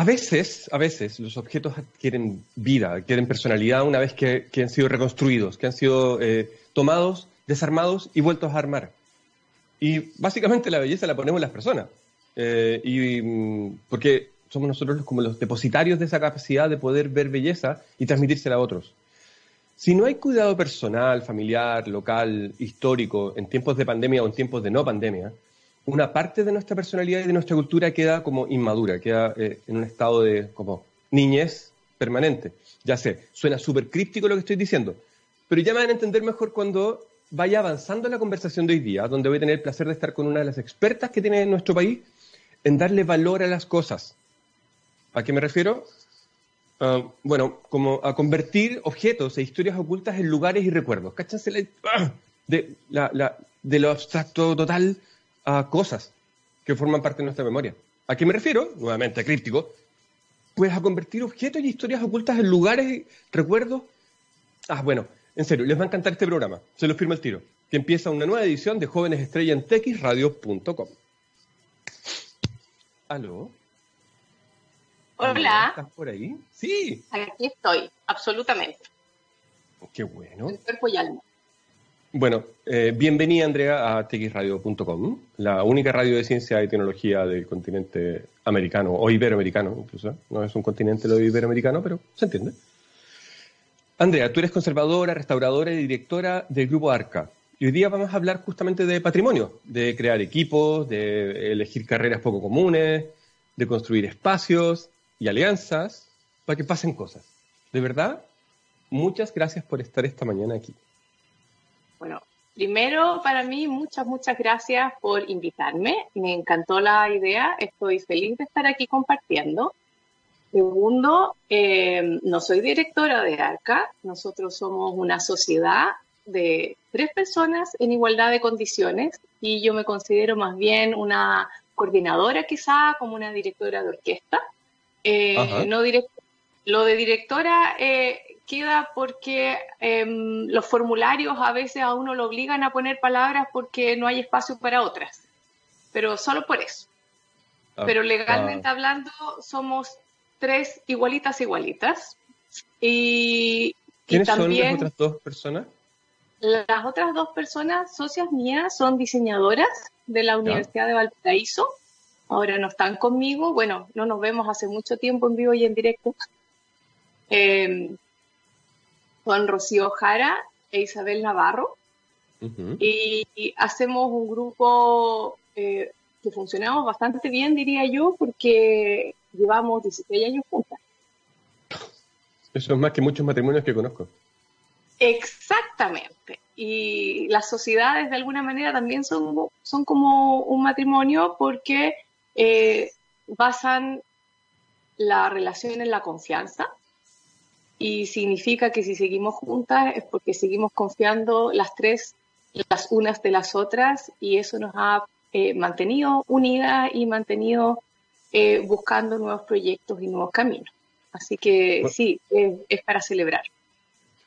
a veces, a veces los objetos adquieren vida, adquieren personalidad una vez que, han sido reconstruidos, que han sido eh, tomados, desarmados y vueltos a armar. Y básicamente la belleza la ponemos las personas. Eh, y mm, porque somos nosotros como los depositarios de esa capacidad de poder ver belleza y transmitírsela a otros. Si no hay cuidado personal, familiar, local, histórico, en tiempos de pandemia o en tiempos de no pandemia, una parte de nuestra personalidad y de nuestra cultura queda como inmadura, queda eh, en un estado de como niñez permanente. Ya sé, suena súper críptico lo que estoy diciendo, pero ya me van a entender mejor cuando vaya avanzando la conversación de hoy día, donde voy a tener el placer de estar con una de las expertas que tiene en nuestro país en darle valor a las cosas. ¿A qué me refiero? Ah, bueno, como a convertir objetos e historias ocultas en lugares y recuerdos. Cáchense ¡ah! de, de lo abstracto total a cosas que forman parte de nuestra memoria. ¿A qué me refiero? Nuevamente, críptico. Pues a convertir objetos y historias ocultas en lugares y recuerdos. Ah, bueno, en serio, les va a encantar este programa. Se lo firmo el tiro. Que empieza una nueva edición de Jóvenes Estrella en texradio.com. ¿Aló? Hola. ¿Estás por ahí? Sí. Aquí estoy, absolutamente. Qué bueno. El cuerpo y alma. Bueno, eh, bienvenida Andrea a txradio.com, la única radio de ciencia y tecnología del continente americano, o iberoamericano incluso. No es un continente lo iberoamericano, pero se entiende. Andrea, tú eres conservadora, restauradora y directora del grupo ARCA. Y hoy día vamos a hablar justamente de patrimonio, de crear equipos, de elegir carreras poco comunes, de construir espacios y alianzas para que pasen cosas. De verdad, muchas gracias por estar esta mañana aquí. Bueno, primero para mí, muchas, muchas gracias por invitarme. Me encantó la idea, estoy feliz de estar aquí compartiendo. Segundo, eh, no soy directora de ARCA, nosotros somos una sociedad de tres personas en igualdad de condiciones y yo me considero más bien una coordinadora quizá, como una directora de orquesta. Eh, no lo de directora eh, queda porque em, los formularios a veces a uno lo obligan a poner palabras porque no hay espacio para otras, pero solo por eso. Ah, pero legalmente ah. hablando somos tres igualitas igualitas. Y, ¿Quiénes son las otras dos personas? Las otras dos personas, socias mías, son diseñadoras de la Universidad de Valparaíso. Ahora no están conmigo. Bueno, no nos vemos hace mucho tiempo en vivo y en directo. Eh, son Rocío Jara e Isabel Navarro. y, hacemos un grupo eh, que funcionamos bastante bien, diría yo, porque llevamos 16 años juntas. Eso es más que muchos matrimonios que conozco. Exactamente. Y las sociedades de alguna manera también son, son como un matrimonio porque eh, basan la relación en la confianza y significa que si seguimos juntas es porque seguimos confiando las tres las unas de las otras y eso nos ha eh, mantenido unidas y mantenido eh, buscando nuevos proyectos y nuevos caminos. Así que sí, es para celebrar.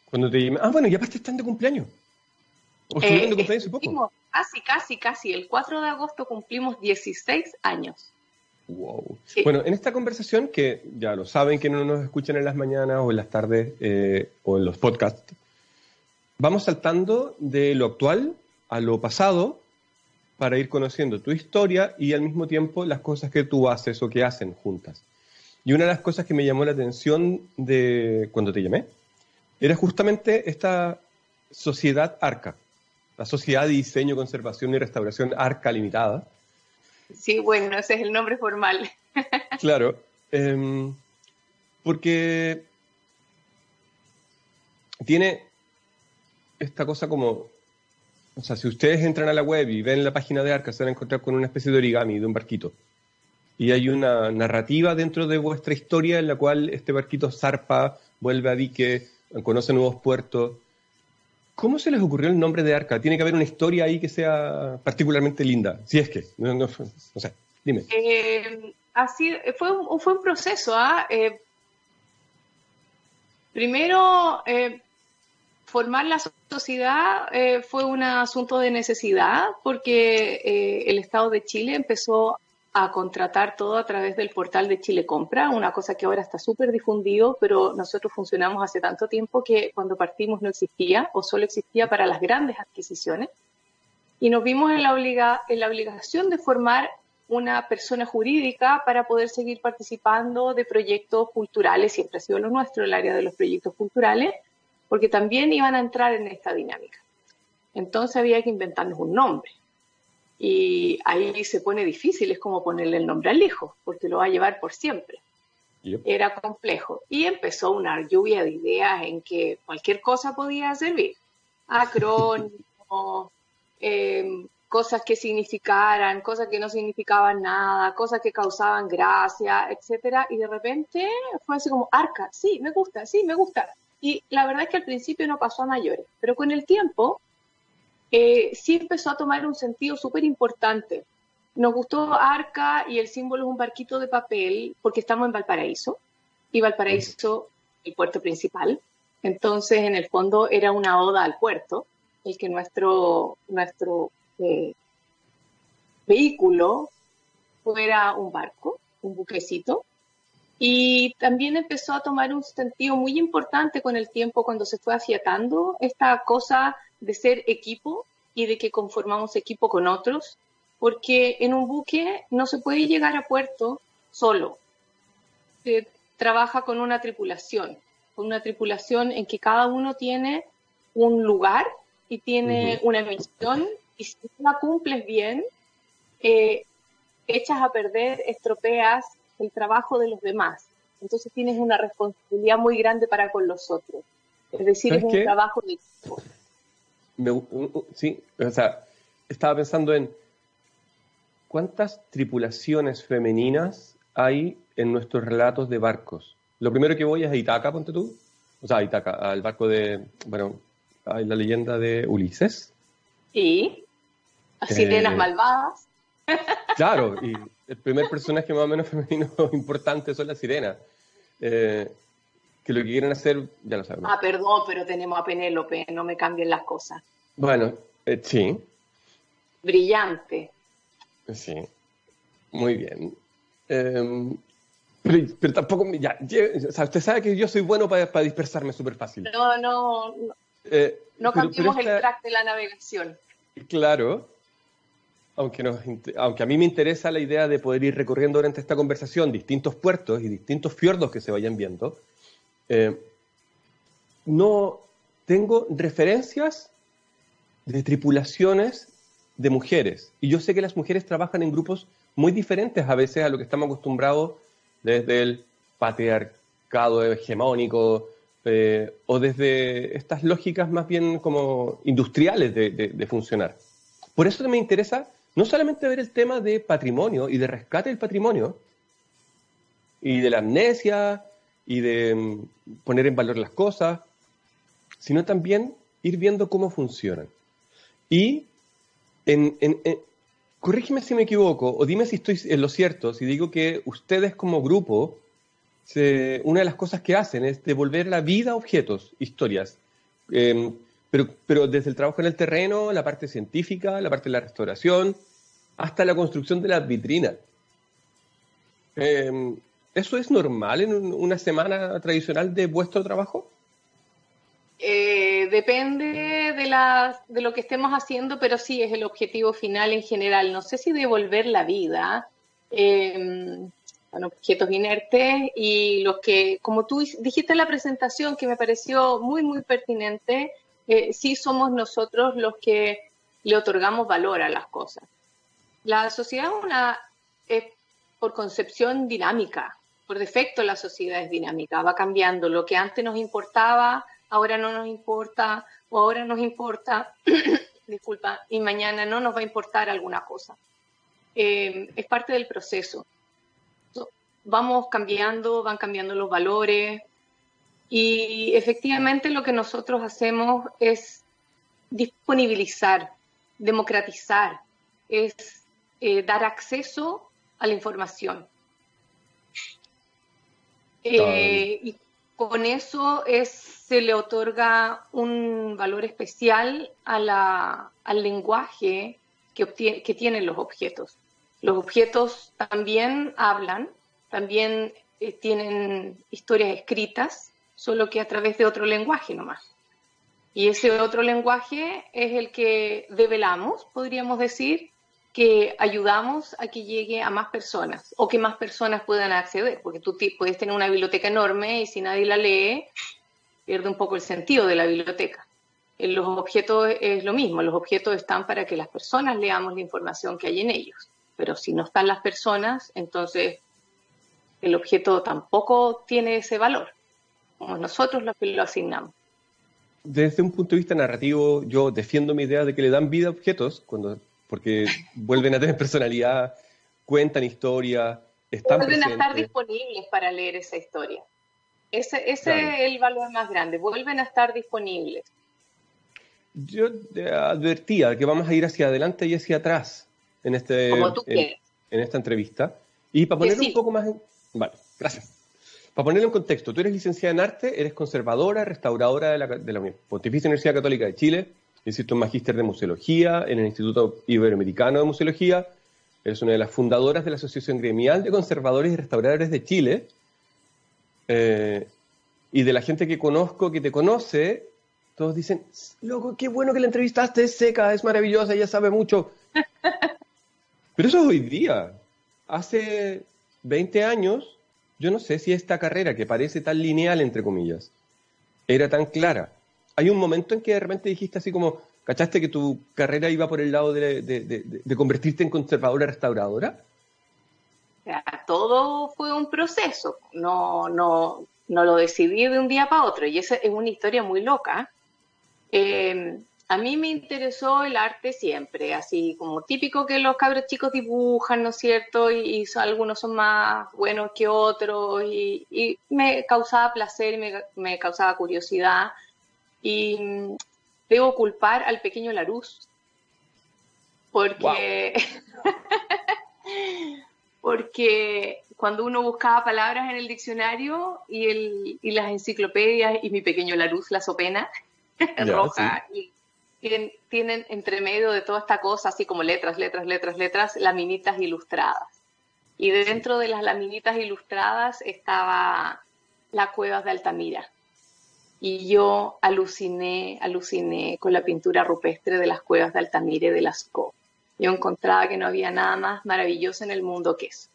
Cuando te Ah, bueno, y aparte están de cumpleaños. ¿O estuvieron de eh, cumpleaños hace poco? Casi, casi, casi. El 4 de agosto cumplimos 16 años. Wow. Bueno, en esta conversación, que ya lo saben que no nos escuchan en las mañanas o en las tardes eh, o en los podcasts, vamos saltando de lo actual a lo pasado para ir conociendo tu historia y al mismo tiempo las cosas que tú haces o que hacen juntas. Y una de las cosas que me llamó la atención de cuando te llamé era justamente esta sociedad ARCA, la Sociedad de Diseño, Conservación y Restauración ARCA Limitada. Sí, bueno, ese es el nombre formal. claro, em, porque tiene esta cosa como, o sea, si ustedes entran a la web y ven la página de ARCA, se van a encontrar con una especie de origami, de un barquito. Y hay una narrativa dentro de vuestra historia en la cual este barquito zarpa, vuelve a dique, conoce nuevos puertos. ¿Cómo se les ocurrió el nombre de Arca? Tiene que haber una historia ahí que sea particularmente linda, si es que, no, no, sé, dime. Eh, así, fue un, fue un proceso. ¿ah? Eh, primero, eh, formar la sociedad fue un asunto de necesidad porque el Estado de Chile empezó a contratar todo a través del portal de Chile Compra, una cosa que ahora está súper difundido, pero nosotros funcionamos hace tanto tiempo que cuando partimos no existía o solo existía para las grandes adquisiciones. Y nos vimos en la, obliga en la obligación de formar una persona jurídica para poder seguir participando de proyectos culturales, siempre ha sido lo nuestro, el área de los proyectos culturales, porque también iban a entrar en esta dinámica. Entonces había que inventarnos un nombre. Y ahí se pone difícil, es como ponerle el nombre al hijo, porque lo va a llevar por siempre. Era complejo. Y empezó una lluvia de ideas en que cualquier cosa podía servir. Acrónimo, em, cosas que significaran, cosas que no significaban nada, cosas que causaban gracia, etcétera, y de repente fue así como arca, sí, me gusta, sí, me gusta. Y la verdad es que al principio no pasó a mayores, pero con el tiempo eh, sí empezó a tomar un sentido súper importante. Nos gustó Arca y el símbolo es un barquito de papel porque estamos en Valparaíso y Valparaíso el puerto principal. Entonces, en el fondo era una oda al puerto, el que nuestro, nuestro eh, vehículo fuera un barco, un buquecito. Y también empezó a tomar un sentido muy importante con el tiempo cuando se fue afiatando esta cosa de ser equipo y de que conformamos equipo con otros, porque en un buque no se puede llegar a puerto solo. Se trabaja con una tripulación, con una tripulación en que cada uno tiene un lugar y tiene una misión y si no la cumples bien, eh, echas a perder, estropeas el trabajo de los demás. Entonces tienes una responsabilidad muy grande para con los otros. Es decir, es un trabajo de equipo sí, o sea, estaba pensando en cuántas tripulaciones femeninas hay en nuestros relatos de barcos. Lo primero que voy es a Itaca, ponte tú. O sea, a Itaca, al barco de, bueno, hay la leyenda de Ulises. Sí, las sirenas eh, malvadas. Claro, y el primer personaje más o menos femenino importante son las sirenas. Eh, que lo que quieren hacer, ya lo sabemos. Ah, perdón, pero tenemos a Penélope, no me cambien las cosas. Bueno, eh, sí. Brillante. Sí, muy bien. Em, pero, tampoco, ya, o sea, usted sabe que yo soy bueno para, dispersarme súper fácil. No, no, no, eh, no cambiemos el track de la navegación. Claro, aunque, aunque a mí me interesa la idea de poder ir recorriendo durante esta conversación distintos puertos y distintos fiordos que se vayan viendo, eh, no tengo referencias de tripulaciones de mujeres. Y yo sé que las mujeres trabajan en grupos muy diferentes a veces a lo que estamos acostumbrados desde el patriarcado hegemónico eh, o desde estas lógicas más bien como industriales de, de, funcionar. Por eso me interesa no solamente ver el tema de patrimonio y de rescate del patrimonio y de la amnesia y de mm, poner en valor las cosas, sino también ir viendo cómo funcionan. Y, corrígeme si me equivoco, o dime si estoy en lo cierto, si digo que ustedes como grupo, una de las cosas que hacen es devolver la vida a objetos, historias, em, pero, pero desde el trabajo en el terreno, la parte científica, la parte de la restauración, hasta la construcción de las vitrinas. Em, ¿Eso es normal en una semana tradicional de vuestro trabajo? Eh, depende de, la, de lo que estemos haciendo, pero sí es el objetivo final en general. No sé si devolver la vida eh, objetos inertes y los que, como tú dijiste en la presentación, que me pareció muy, muy pertinente, eh, sí somos nosotros los que le otorgamos valor a las cosas. La sociedad una, es por concepción dinámica, por defecto la sociedad es dinámica, va cambiando. Lo que antes nos importaba, ahora no nos importa, o ahora nos importa, disculpa, y mañana no nos va a importar alguna cosa. Eh, es parte del proceso. Vamos cambiando, van cambiando los valores, y efectivamente lo que nosotros hacemos es disponibilizar, democratizar, es eh, dar acceso a la información. Eh, y con eso es, se le otorga un valor especial al lenguaje que, que tienen los objetos. Los objetos también hablan, también eh, tienen historias escritas, solo que a través de otro lenguaje nomás. Y ese otro lenguaje es el que develamos, podríamos decir, que ayudamos a que llegue a más personas o que más personas puedan acceder, porque tú puedes tener una biblioteca enorme y si nadie la lee, pierde un poco el sentido de la biblioteca. En los objetos es lo mismo, los objetos están para que las personas leamos la información que hay en ellos, pero si no están las personas, entonces el objeto tampoco tiene ese valor, como nosotros los que lo asignamos. Desde un punto de vista narrativo, yo defiendo mi idea de que le dan vida a objetos cuando porque vuelven a tener personalidad, cuentan historia, están Vuelven a estar disponibles para leer esa historia. Ese, ese es el valor más grande, vuelven a estar disponibles. Yo advertía que vamos a ir hacia adelante y hacia atrás en, este, en, esta entrevista. Y para ponerlo un poco más... En... Vale, gracias. Para ponerlo en contexto, tú eres licenciada en arte, eres conservadora, restauradora de la, de la Pontificia Universidad Católica de Chile, un magíster de museología en el Instituto Iberoamericano de Museología, eres una de las fundadoras de la Asociación Gremial de Conservadores y Restauradores de Chile, eh, y de la gente que conozco, que te conoce, todos dicen, loco, qué bueno que la entrevistaste, es seca, es maravillosa, ella sabe mucho. Pero eso es hoy día. Hace 20 años, yo no sé si esta carrera, que parece tan lineal, entre comillas, era tan clara hay un momento en que de repente dijiste así como, ¿cachaste que tu carrera iba por el lado de, convertirte en conservadora restauradora? Todo fue un proceso, no, no, no lo decidí de un día para otro y esa es una historia muy loca. Eh, a mí me interesó el arte siempre, así como típico que los cabros chicos dibujan, ¿no es cierto? Y, algunos son más buenos que otros y, me causaba placer me, me causaba curiosidad. Y debo culpar al pequeño Larus, porque, porque cuando uno buscaba palabras en el diccionario y, el, y las enciclopedias y mi pequeño Larus, la sopena roja, y tienen, tienen entre medio de toda esta cosa, así como letras, letras, letras, letras, laminitas ilustradas. Y dentro de las laminitas ilustradas estaba la cueva de Altamira y yo aluciné, aluciné con la pintura rupestre de las cuevas de Altamira y de Lascaux. Yo encontraba que no había nada más maravilloso en el mundo que eso.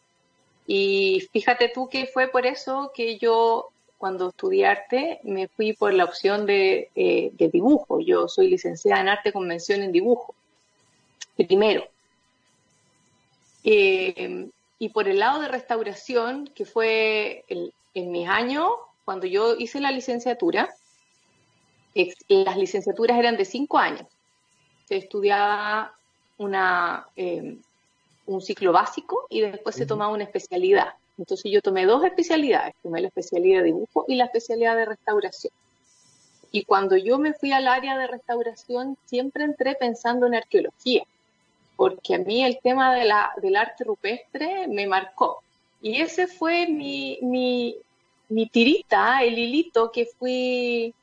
Y fíjate tú que fue por eso que yo, cuando estudié arte, me fui por la opción de, eh, dibujo. Yo soy licenciada en arte con mención en dibujo. Primero. Eh, y por el lado de restauración, que fue en mis años, cuando yo hice la licenciatura, las licenciaturas eran de cinco años. Se estudiaba una, em, un ciclo básico y después se tomaba una especialidad. Entonces yo tomé dos especialidades, tomé la especialidad de dibujo y la especialidad de restauración. Y cuando yo me fui al área de restauración, siempre entré pensando en arqueología, porque a mí el tema de la, del arte rupestre me marcó. Y ese fue mi, mi, mi tirita, el hilito que fui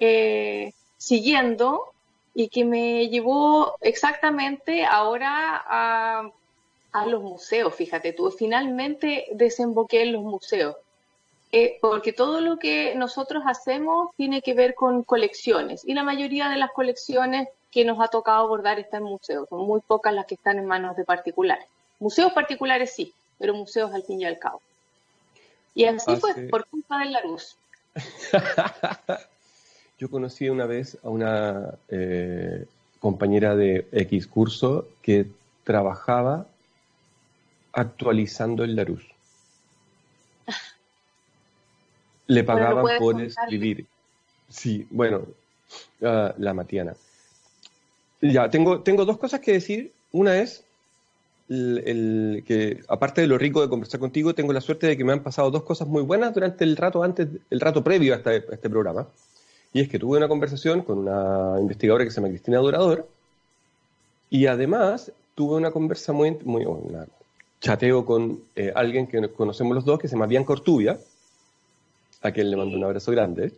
eh, siguiendo y que me llevó exactamente ahora a, los museos, fíjate tú, finalmente desemboqué en los museos. Eh, porque todo lo que nosotros hacemos tiene que ver con colecciones y la mayoría de las colecciones que nos ha tocado abordar están en museos, son muy pocas las que están en manos de particulares. Museos particulares sí, pero museos al fin y al cabo. Y así fue, por culpa de la luz. Yo conocí una vez a una eh, compañera de X curso que trabajaba actualizando el Larus. Le pagaban por escribir. Sí, bueno, ah, la Matiana. Ya, tengo, tengo dos cosas que decir. Una es el, que, aparte de lo rico de conversar contigo, tengo la suerte de que me han pasado dos cosas muy buenas durante el rato antes, el rato previo a este programa. Y es que tuve una conversación con una investigadora que se llama Cristina Dorador y además tuve una conversa muy, muy una chateo con eh, alguien que conocemos los dos que se llama Bianca Ortubia, a quien le mando un abrazo grande,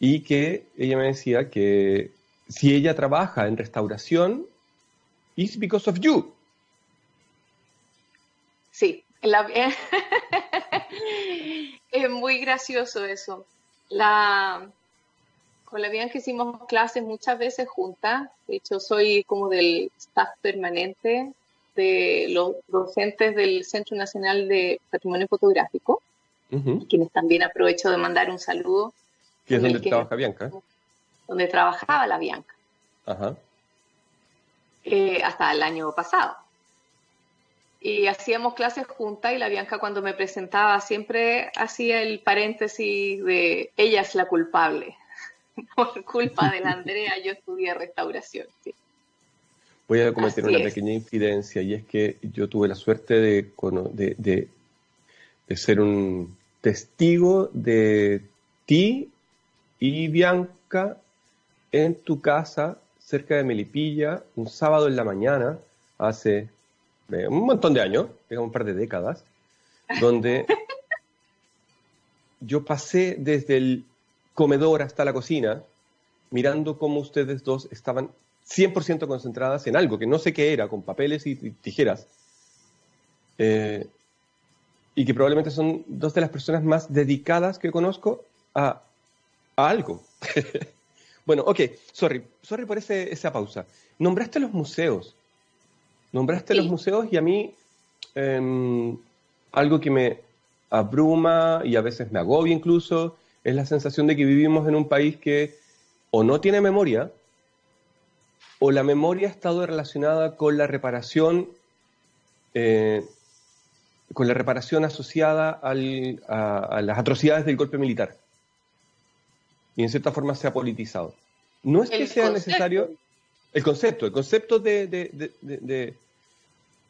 y que ella me decía que si ella trabaja en restauración, it's because of you. sí. es muy gracioso eso. La, con la Bianca hicimos clases muchas veces juntas. De hecho, soy como del staff permanente de los docentes del Centro Nacional de Patrimonio Fotográfico, quienes también aprovecho de mandar un saludo. ¿Qué es donde trabaja Bianca? Donde trabajaba la Bianca. Ajá. Eh, hasta el año pasado. Y hacíamos clases juntas y la Bianca cuando me presentaba siempre hacía el paréntesis de ella es la culpable. Por culpa de la Andrea yo estudié restauración. Voy a cometer una pequeña infidencia y es que yo tuve la suerte de, de, de ser un testigo de ti y Bianca en tu casa cerca de Melipilla un sábado en la mañana hace eh, un montón de años, digamos un par de décadas, donde yo pasé desde el comedor hasta la cocina mirando cómo ustedes dos estaban 100% concentradas en algo que no sé qué era, con papeles y, tijeras, eh, y que probablemente son dos de las personas más dedicadas que conozco a, algo. bueno, ok, sorry, sorry por ese, esa pausa. Nombraste los museos, nombraste los museos y a mí em, algo que me abruma y a veces me agobia incluso es la sensación de que vivimos en un país que o no tiene memoria, o la memoria ha estado relacionada con la reparación, eh, con la reparación asociada a, las atrocidades del golpe militar. Y en cierta forma se ha politizado. No es que sea necesario el concepto, el concepto de, de,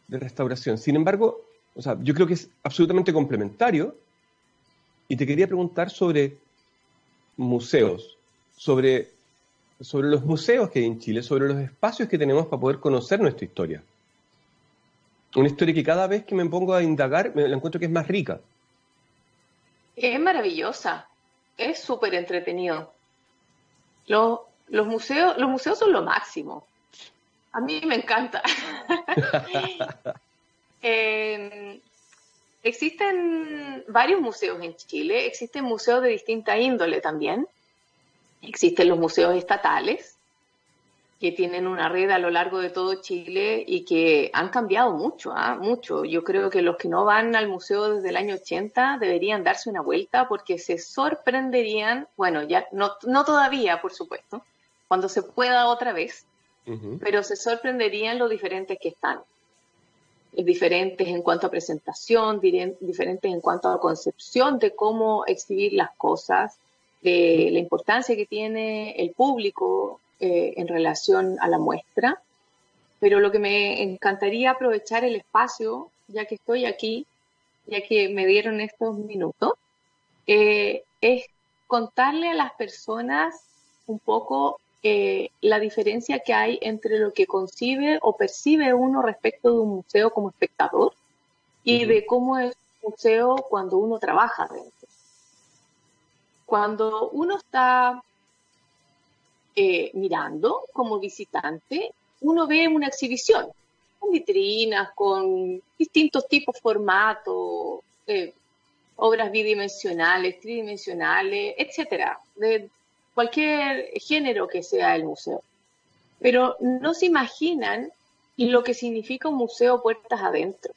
restauración. Sin embargo, o sea, yo creo que es absolutamente complementario. Y te quería preguntar sobre museos, sobre sobre los museos que hay en Chile, sobre los espacios que tenemos para poder conocer nuestra historia. Una historia que cada vez que me pongo a indagar, me la encuentro que es más rica. Es maravillosa, es súper entretenido. Los, museos, los museos son lo máximo. A mí me encanta. Em, existen varios museos en Chile, existen museos de distinta índole también. Existen los museos estatales, que tienen una red a lo largo de todo Chile y que han cambiado mucho, ¿ah? mucho. Yo creo que los que no van al museo desde el año 80 deberían darse una vuelta porque se sorprenderían, bueno, ya no, no todavía, por supuesto, cuando se pueda otra vez, pero se sorprenderían lo diferentes que están. Diferentes en cuanto a presentación, diferentes en cuanto a concepción de cómo exhibir las cosas, de la importancia que tiene el público eh, en relación a la muestra, pero lo que me encantaría aprovechar el espacio, ya que estoy aquí, ya que me dieron estos minutos, eh, es contarle a las personas un poco eh, la diferencia que hay entre lo que concibe o percibe uno respecto de un museo como espectador y de cómo es un museo cuando uno trabaja dentro. Cuando uno está eh, mirando como visitante, uno ve una exhibición con vitrinas, con distintos tipos, formatos, eh, obras bidimensionales, tridimensionales, etcétera, de cualquier género que sea el museo. Pero no se imaginan lo que significa un museo puertas adentro.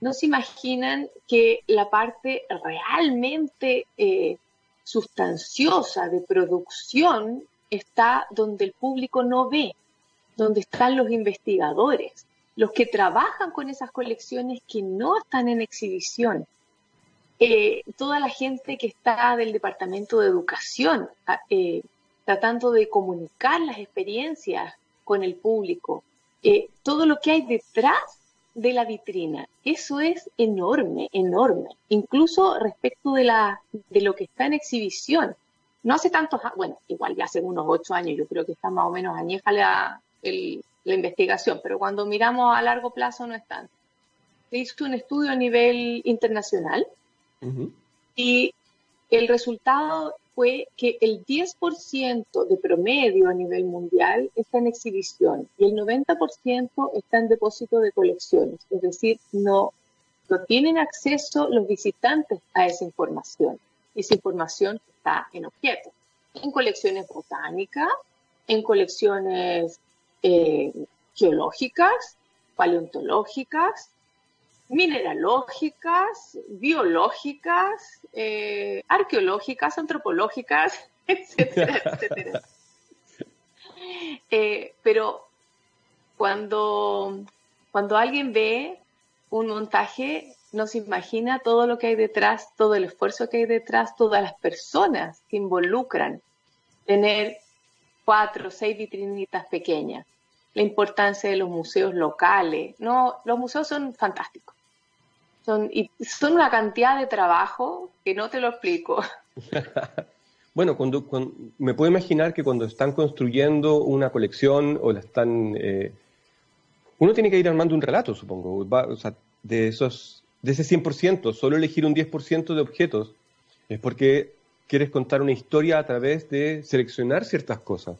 No se imaginan que la parte realmente eh, sustanciosa de producción está donde el público no ve, donde están los investigadores, los que trabajan con esas colecciones que no están en exhibición, eh, toda la gente que está del Departamento de Educación, ah, eh, tratando de comunicar las experiencias con el público, eh, todo lo que hay detrás de la vitrina. Eso es enorme, enorme. Incluso respecto de, la, de lo que está en exhibición. No hace tantos, bueno, igual ya hace unos ocho años, yo creo que está más o menos añeja la, la investigación, pero cuando miramos a largo plazo no están. Se hizo un estudio a nivel internacional y el resultado fue que el 10% de promedio a nivel mundial está en exhibición y el 90% está en depósito de colecciones, es decir, no no tienen acceso los visitantes a esa información. Esa información está en objetos, en colecciones botánicas, en colecciones eh, geológicas, paleontológicas, mineralógicas, biológicas, eh, arqueológicas, antropológicas, etcétera, etcétera. Eh, pero cuando, cuando alguien ve un montaje, no se imagina todo lo que hay detrás, todo el esfuerzo que hay detrás, todas las personas que involucran tener cuatro o seis vitrinitas pequeñas, la importancia de los museos locales. No, los museos son fantásticos. Son, y son una cantidad de trabajo que no te lo explico. bueno, cuando, me puedo imaginar que cuando están construyendo una colección o la están... Eh, uno tiene que ir armando un relato, supongo. o sea, de, esos, de ese 100%, solo elegir un 10% de objetos es porque quieres contar una historia a través de seleccionar ciertas cosas.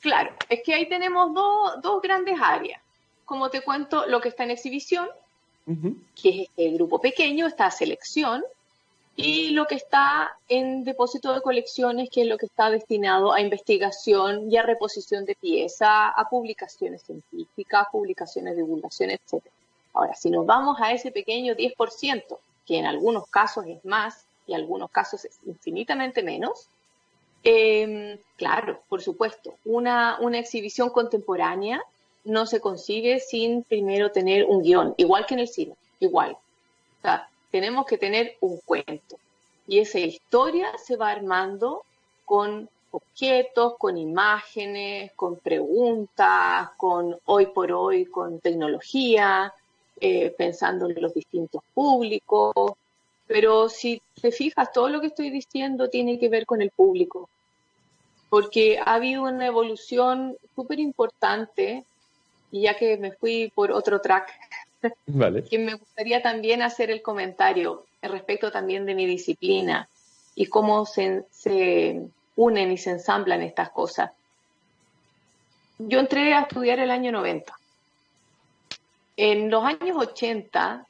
Claro, es que ahí tenemos dos grandes áreas. Como te cuento, lo que está en exhibición, que es el grupo pequeño, está selección, y lo que está en depósito de colecciones, que es lo que está destinado a investigación y a reposición de pieza, a publicaciones científicas, publicaciones de divulgación, etc. Ahora, si nos vamos a ese pequeño 10%, que en algunos casos es más y en algunos casos es infinitamente menos, eh, claro, por supuesto, una, una exhibición contemporánea no se concibe sin primero tener un guion, igual que en el cine, igual. O sea, tenemos que tener un cuento. Y esa historia se va armando con objetos, con imágenes, con preguntas, con hoy por hoy, con tecnología, eh, pensando en los distintos públicos. Pero si te fijas, todo lo que estoy diciendo tiene que ver con el público, porque ha habido una evolución súper importante y ya que me fui por otro track, que me gustaría también hacer el comentario respecto también de mi disciplina y cómo se, se unen y se ensamblan estas cosas. Yo entré a estudiar el año 90. En los años 80,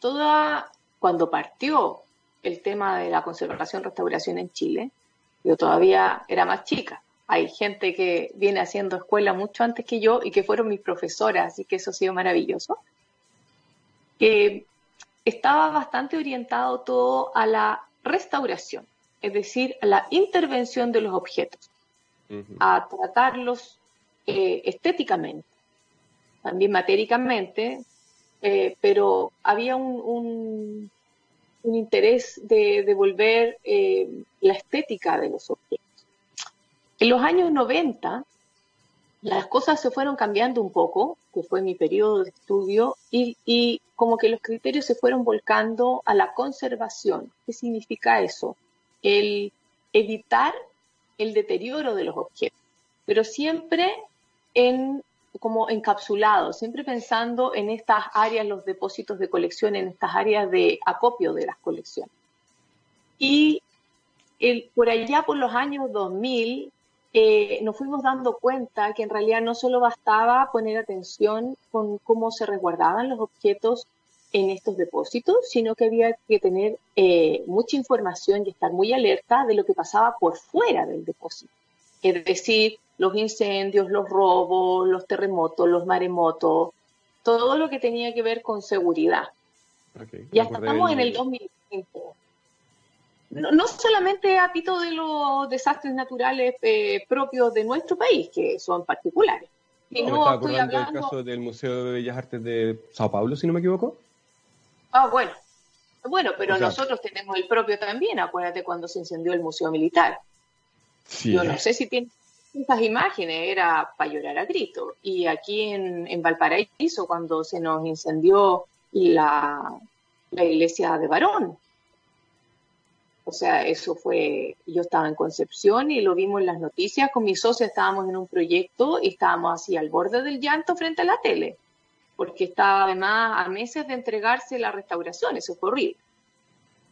toda, cuando partió el tema de la conservación-restauración en Chile, yo todavía era más chica, hay gente que viene haciendo escuela mucho antes que yo y que fueron mis profesoras, así que eso ha sido maravilloso. estaba bastante orientado todo a la restauración, es decir, a la intervención de los objetos, a tratarlos eh, estéticamente, también matéricamente, eh, pero había un, interés de devolver eh, la estética de los objetos. En los años 90, las cosas se fueron cambiando un poco, que fue mi periodo de estudio, y, como que los criterios se fueron volcando a la conservación. ¿Qué significa eso? El evitar el deterioro de los objetos, pero siempre en como encapsulado, siempre pensando en estas áreas, los depósitos de colección, en estas áreas de acopio de las colecciones. Y el, por allá, por los años 2000, eh, nos fuimos dando cuenta que en realidad no solo bastaba poner atención con cómo se resguardaban los objetos en estos depósitos, sino que había que tener eh, mucha información y estar muy alerta de lo que pasaba por fuera del depósito. Es decir, los incendios, los robos, los terremotos, los maremotos, todo lo que tenía que ver con seguridad. y hasta estamos en el 2020 no, solamente apito de los desastres naturales eh, propios de nuestro país, que son particulares. no, estoy hablando del caso del Museo de Bellas Artes de Sao Paulo, si no me equivoco. Ah, bueno. Bueno, pero nosotros tenemos el propio también, acuérdate cuando se incendió el Museo Militar. Yo no sé si tiene estas imágenes, era para llorar a grito. Y aquí en, en Valparaíso, cuando se nos incendió la, la iglesia de Barón, o sea, eso fue, yo estaba en Concepción y lo vimos en las noticias, con mi socia estábamos en un proyecto y estábamos así al borde del llanto frente a la tele, porque estaba además a meses de entregarse la restauración, eso fue horrible.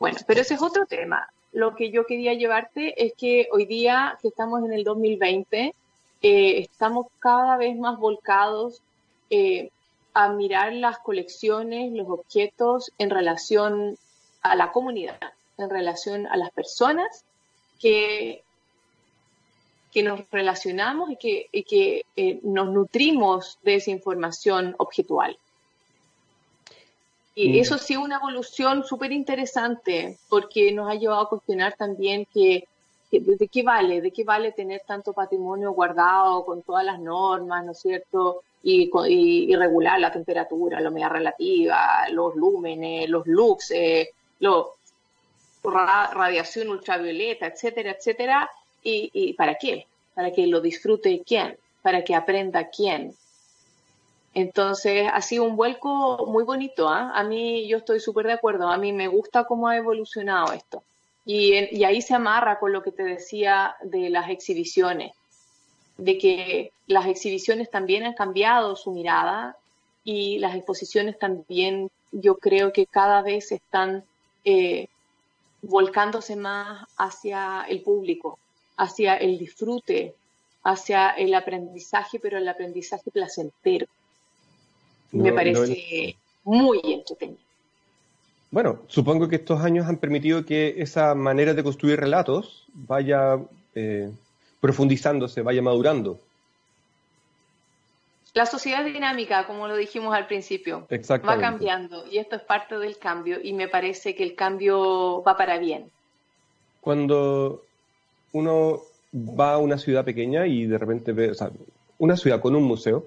Bueno, pero ese es otro tema. Lo que yo quería llevarte es que hoy día, que estamos en el 2020, eh, estamos cada vez más volcados eh, a mirar las colecciones, los objetos en relación a la comunidad, en relación a las personas que, que nos relacionamos y que, que eh, nos nutrimos de esa información objetual. Y mm. eso sí, una evolución súper interesante, porque nos ha llevado a cuestionar también que, de qué vale, de qué vale tener tanto patrimonio guardado con todas las normas, ¿no es cierto? Y, y, regular la temperatura, la humedad relativa, los lúmenes, los lux, eh, radiación ultravioleta, etcétera, etcétera. ¿Y, ¿Y para qué? Para que lo disfrute quién, para que aprenda quién, entonces ha sido un vuelco muy bonito. ¿ah? A mí yo estoy súper de acuerdo. A mí me gusta cómo ha evolucionado esto. Y, y, ahí se amarra con lo que te decía de las exhibiciones, de que las exhibiciones también han cambiado su mirada y las exposiciones también yo creo que cada vez están eh, volcándose más hacia el público, hacia el disfrute, hacia el aprendizaje, pero el aprendizaje placentero me parece muy entretenido. Bueno, supongo que estos años han permitido que esa manera de construir relatos vaya eh, profundizándose, vaya madurando. La sociedad dinámica, como lo dijimos al principio, va cambiando y esto es parte del cambio y me parece que el cambio va para bien. Cuando uno va a una ciudad pequeña y de repente ve, o sea, una ciudad con un museo,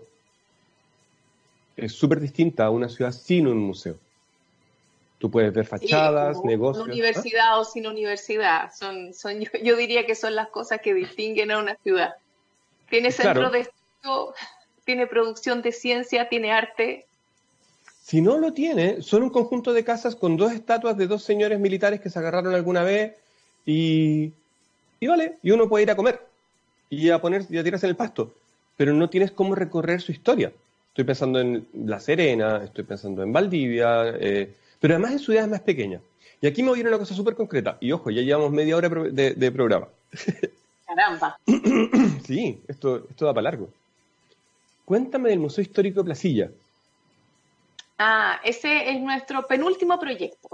es súper distinta a una ciudad sin un museo. Tú puedes ver fachadas, negocios. Una universidad o sin universidad. Son, son, yo, diría que son las cosas que distinguen a una ciudad. Tiene centro de estudio, tiene producción de ciencia, tiene arte. Si no lo tiene, son un conjunto de casas con dos estatuas de dos señores militares que se agarraron alguna vez y, y vale, y uno puede ir a comer y a poner y a tirarse en el pasto, pero no tienes cómo recorrer su historia. Estoy pensando en La Serena, estoy pensando en Valdivia, eh, pero además en ciudades más pequeñas. Y aquí me voy a ir a una cosa súper concreta. Y ojo, ya llevamos media hora de, programa. Caramba. sí, esto, esto da para largo. Cuéntame del Museo Histórico de Placilla. Ah, ese es nuestro penúltimo proyecto,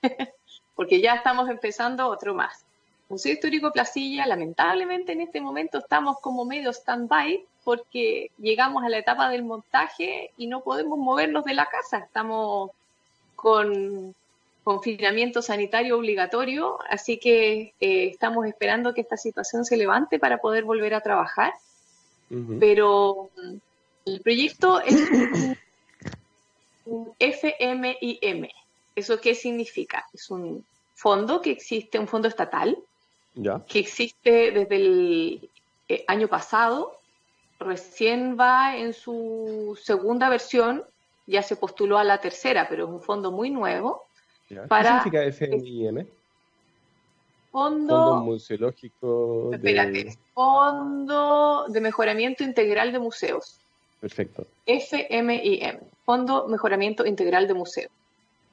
porque ya estamos empezando otro más. Museo Histórico Placilla, lamentablemente en este momento estamos como medio stand-by porque llegamos a la etapa del montaje y no podemos movernos de la casa. Estamos con confinamiento sanitario obligatorio, así que eh, estamos esperando que esta situación se levante para poder volver a trabajar. Pero el proyecto es un FMIM. ¿Eso qué significa? Es un fondo que existe, un fondo estatal, que existe desde el eh, año pasado recién va en su segunda versión, ya se postuló a la tercera, pero es un fondo muy nuevo. ¿Qué significa FMIM? Fondo, fondo Museológico. Espérate, Fondo de Mejoramiento Integral de Museos. Perfecto. FMIM, Fondo Mejoramiento Integral de Museos.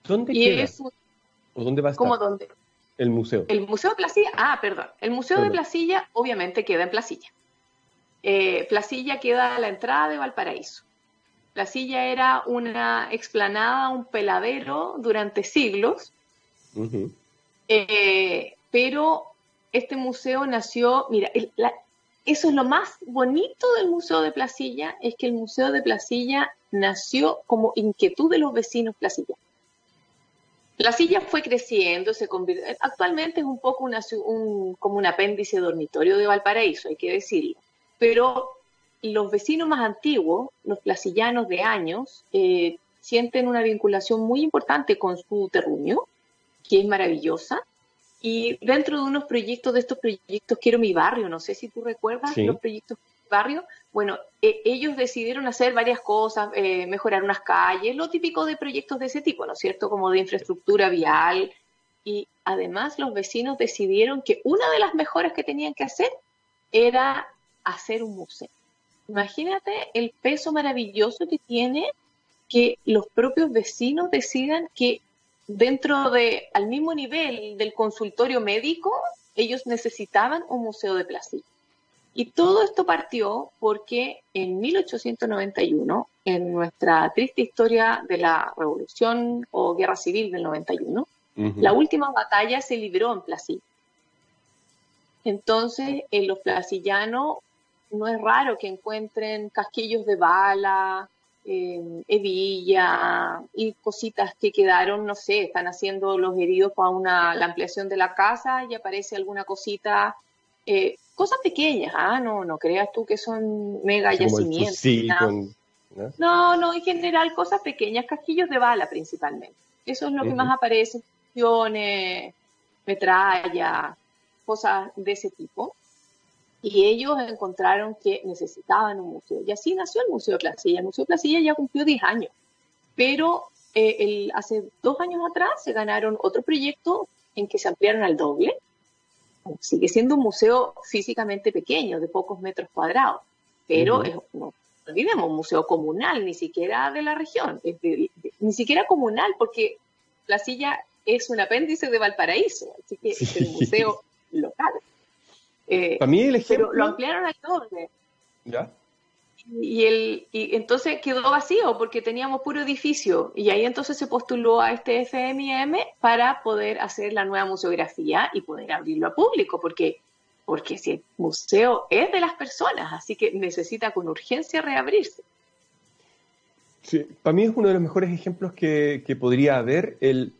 ¿Dónde queda? ¿O dónde va a estar? ¿Cómo dónde? El museo. El Museo de Placilla, ah, perdón. El Museo de Placilla obviamente queda en Placilla. Eh, Placilla queda a la entrada de Valparaíso. Placilla era una explanada, un peladero durante siglos, eh, pero este museo nació, mira, eso es lo más bonito del Museo de Placilla, es que el Museo de Placilla nació como inquietud de los vecinos Placilla. Placilla fue creciendo, se convirtió, actualmente es un poco como un apéndice dormitorio de Valparaíso, hay que decirlo pero los vecinos más antiguos, los placillanos de años, eh, sienten una vinculación muy importante con su terruño, que es maravillosa. Y dentro de unos proyectos, de estos proyectos Quiero mi barrio, no sé si tú recuerdas los proyectos barrio, bueno, e, ellos decidieron hacer varias cosas, eh, mejorar unas calles, lo típico de proyectos de ese tipo, ¿no es cierto? Como de infraestructura vial. Y además los vecinos decidieron que una de las mejoras que tenían que hacer era hacer un museo. Imagínate el peso maravilloso que tiene que los propios vecinos decidan que dentro de, al mismo nivel del consultorio médico, ellos necesitaban un museo de Placilla. Y todo esto partió porque en 1891, en nuestra triste historia de la Revolución o Guerra Civil del 91, la última batalla se libró en Placilla. Entonces, en los placillanos no es raro que encuentren casquillos de bala, eh, hebilla y cositas que quedaron, no sé, están haciendo los heridos para una, la ampliación de la casa y aparece alguna cosita, eh, cosas pequeñas, ah, no, no creas tú que son mega yacimientos. ¿no? ¿no? en general cosas pequeñas, casquillos de bala principalmente. Eso es lo que más aparece, metralla, cosas de ese tipo y ellos encontraron que necesitaban un museo. Y así nació el Museo Placilla. El Museo Placilla ya cumplió 10 años, pero eh, el, hace dos años atrás se ganaron otro proyecto en que se ampliaron al doble. Sigue siendo un museo físicamente pequeño, de pocos metros cuadrados, pero es, no olvidemos, un museo comunal, ni siquiera de la región, ni siquiera comunal, porque Placilla es un apéndice de Valparaíso, así que es el museo local. Eh, Para mí el ejemplo... Pero lo ampliaron al doble. ¿Ya? Y, el, y entonces quedó vacío porque teníamos puro edificio y ahí entonces se postuló a este FMIM para poder hacer la nueva museografía y poder abrirlo a público porque, porque si el museo es de las personas, así que necesita con urgencia reabrirse. Sí, para mí es uno de los mejores ejemplos que, que podría haber el,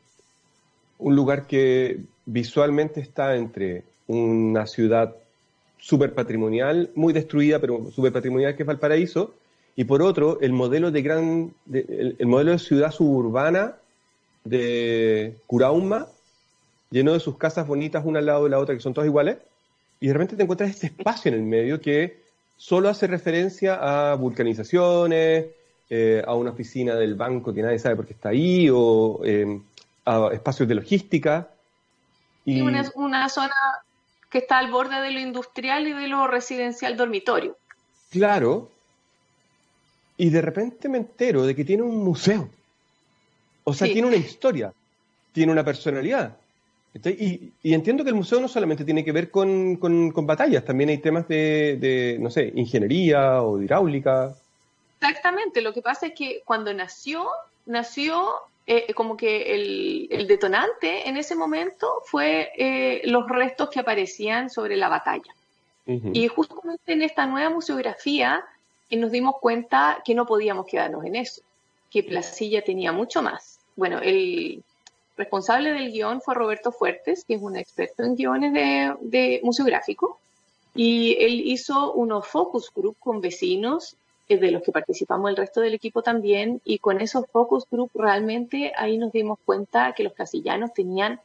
un lugar que visualmente está entre una ciudad súper patrimonial, muy destruida, pero súper patrimonial que es Valparaíso, y por otro, el modelo de gran, el, modelo de ciudad suburbana de Curauma, lleno de sus casas bonitas una al lado de la otra, que son todas iguales, y de repente te encuentras este espacio en el medio que solo hace referencia a vulcanizaciones, eh, a una oficina del banco que nadie sabe por qué está ahí, o eh, a espacios de logística. Y, una, una, zona que está al borde de lo industrial y de lo residencial dormitorio. Claro. Y de repente me entero de que tiene un museo. O sea, tiene una historia, tiene una personalidad. Y, entiendo que el museo no solamente tiene que ver con, batallas, también hay temas de, de, no sé, ingeniería o hidráulica. Exactamente, lo que pasa es que cuando nació, nació eh, como que el, detonante en ese momento fue eh, los restos que aparecían sobre la batalla. Y justamente en esta nueva museografía eh, nos dimos cuenta que no podíamos quedarnos en eso, que Placilla tenía mucho más. Bueno, el responsable del guion fue Roberto Fuertes, que es un experto en guiones de, de museográfico, y él hizo unos focus group con vecinos de los que participamos el resto del equipo también, y con esos focus group realmente ahí nos dimos cuenta que los casillanos tenían